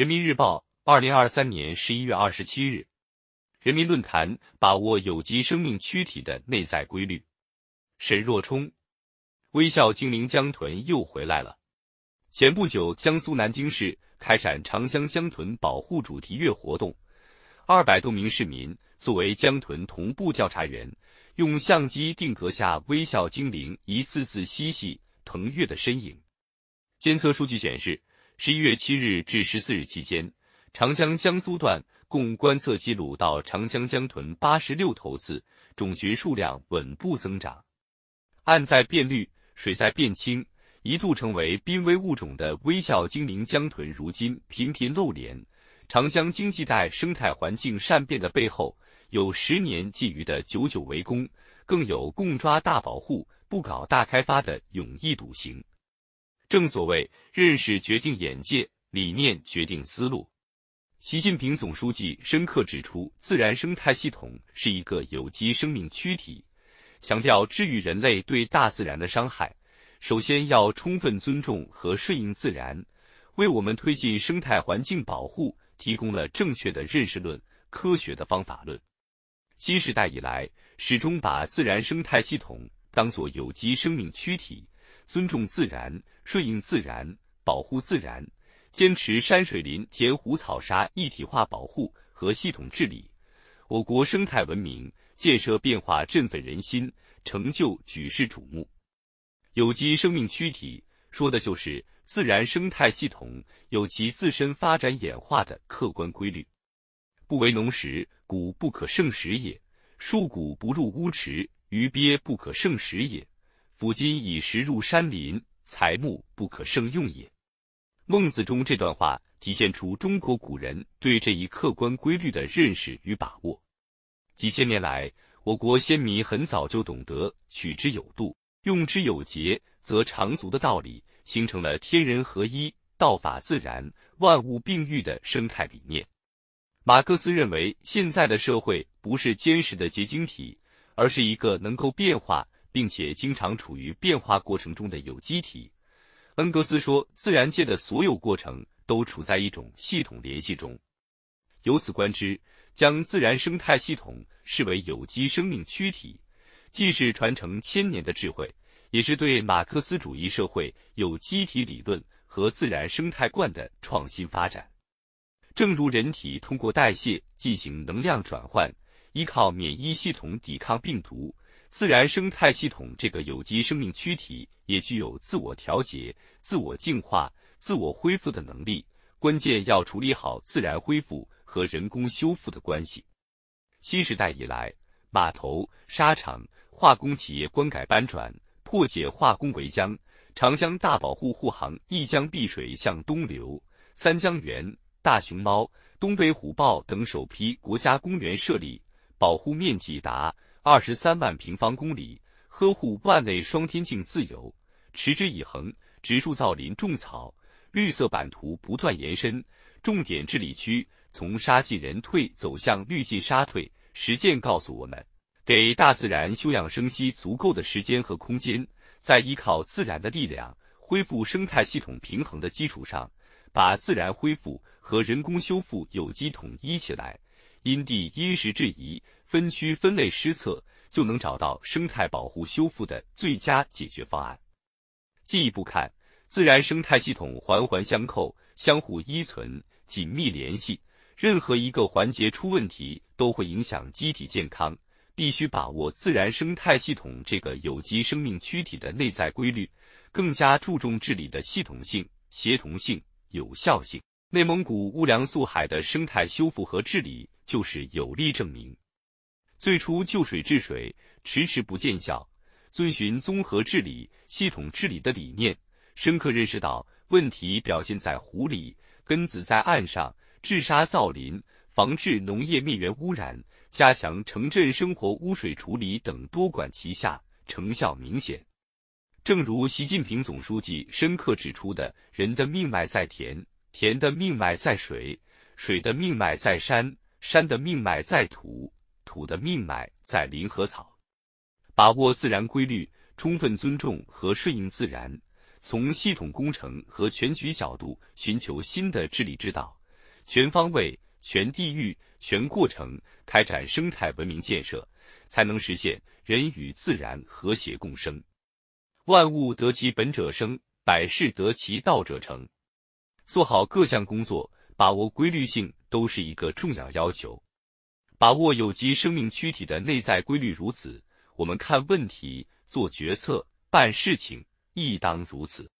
人民日报，二零二三年十一月二十七日。人民论坛：把握有机生命躯体的内在规律。沈若冲，微笑精灵江豚又回来了。前不久，江苏南京市开展长江江豚保护主题月活动，二百多名市民作为江豚同步调查员，用相机定格下微笑精灵一次次嬉戏腾跃的身影。监测数据显示，十一月七日至十四日期间，长江江苏段共观测记录到长江江豚八十六头次，种群数量稳步增长。岸在变绿，水在变清，一度成为濒危物种的微笑精灵江豚，如今频频露脸。长江经济带生态环境善变的背后，有十年觊觎的久久围攻，更有共抓大保护、不搞大开发的勇毅笃行。正所谓，认识决定眼界，理念决定思路。习近平总书记深刻指出，自然生态系统是一个有机生命躯体，强调治愈人类对大自然的伤害，首先要充分尊重和顺应自然，为我们推进生态环境保护提供了正确的认识论、科学的方法论。新时代以来，始终把自然生态系统当作有机生命躯体。尊重自然，顺应自然，保护自然，坚持山水林田湖草沙一体化保护和系统治理，我国生态文明建设变化振奋人心，成就举世瞩目。有机生命躯体说的就是自然生态系统有其自身发展演化的客观规律。不为农时，谷不可胜食也；树谷不入乌池，鱼鳖不可胜食也。夫今以时入山林，材木不可胜用也。孟子中这段话体现出中国古人对这一客观规律的认识与把握。几千年来，我国先民很早就懂得取之有度、用之有节则长足的道理，形成了天人合一、道法自然、万物并育的生态理念。马克思认为，现在的社会不是坚实的结晶体，而是一个能够变化。并且经常处于变化过程中的有机体，恩格斯说，自然界的所有过程都处在一种系统联系中。由此观之，将自然生态系统视为有机生命躯体，既是传承千年的智慧，也是对马克思主义社会有机体理论和自然生态观的创新发展。正如人体通过代谢进行能量转换，依靠免疫系统抵抗病毒。自然生态系统这个有机生命躯体也具有自我调节、自我净化、自我恢复的能力，关键要处理好自然恢复和人工修复的关系。新时代以来，码头、沙场、化工企业关改搬转，破解化工围江，长江大保护护航一江碧水向东流，三江源、大熊猫、东北虎豹等首批国家公园设立，保护面积达。二十三万平方公里，呵护万类双天境自由，持之以恒，植树造林种草，绿色版图不断延伸。重点治理区从沙进人退走向绿进沙退。实践告诉我们，给大自然休养生息足够的时间和空间，在依靠自然的力量恢复生态系统平衡的基础上，把自然恢复和人工修复有机统一起来，因地因时制宜。分区分类施策，就能找到生态保护修复的最佳解决方案。进一步看，自然生态系统环环相扣，相互依存，紧密联系。任何一个环节出问题，都会影响机体健康。必须把握自然生态系统这个有机生命躯体的内在规律，更加注重治理的系统性、协同性、有效性。内蒙古乌梁素海的生态修复和治理就是有力证明。最初就水治水迟迟不见效，遵循综合治理、系统治理的理念，深刻认识到问题表现在湖里，根子在岸上。治沙造林，防治农业灭源污染，加强城镇生活污水处理等多管齐下，成效明显。正如习近平总书记深刻指出的：“人的命脉在田，田的命脉在水，水的命脉在山，山的命脉在土。”土的命脉在林和草，把握自然规律，充分尊重和顺应自然，从系统工程和全局角度寻求新的治理之道，全方位、全地域、全过程开展生态文明建设，才能实现人与自然和谐共生。万物得其本者生，百事得其道者成。做好各项工作，把握规律性，都是一个重要要求。把握有机生命躯体的内在规律如此，我们看问题、做决策、办事情亦当如此。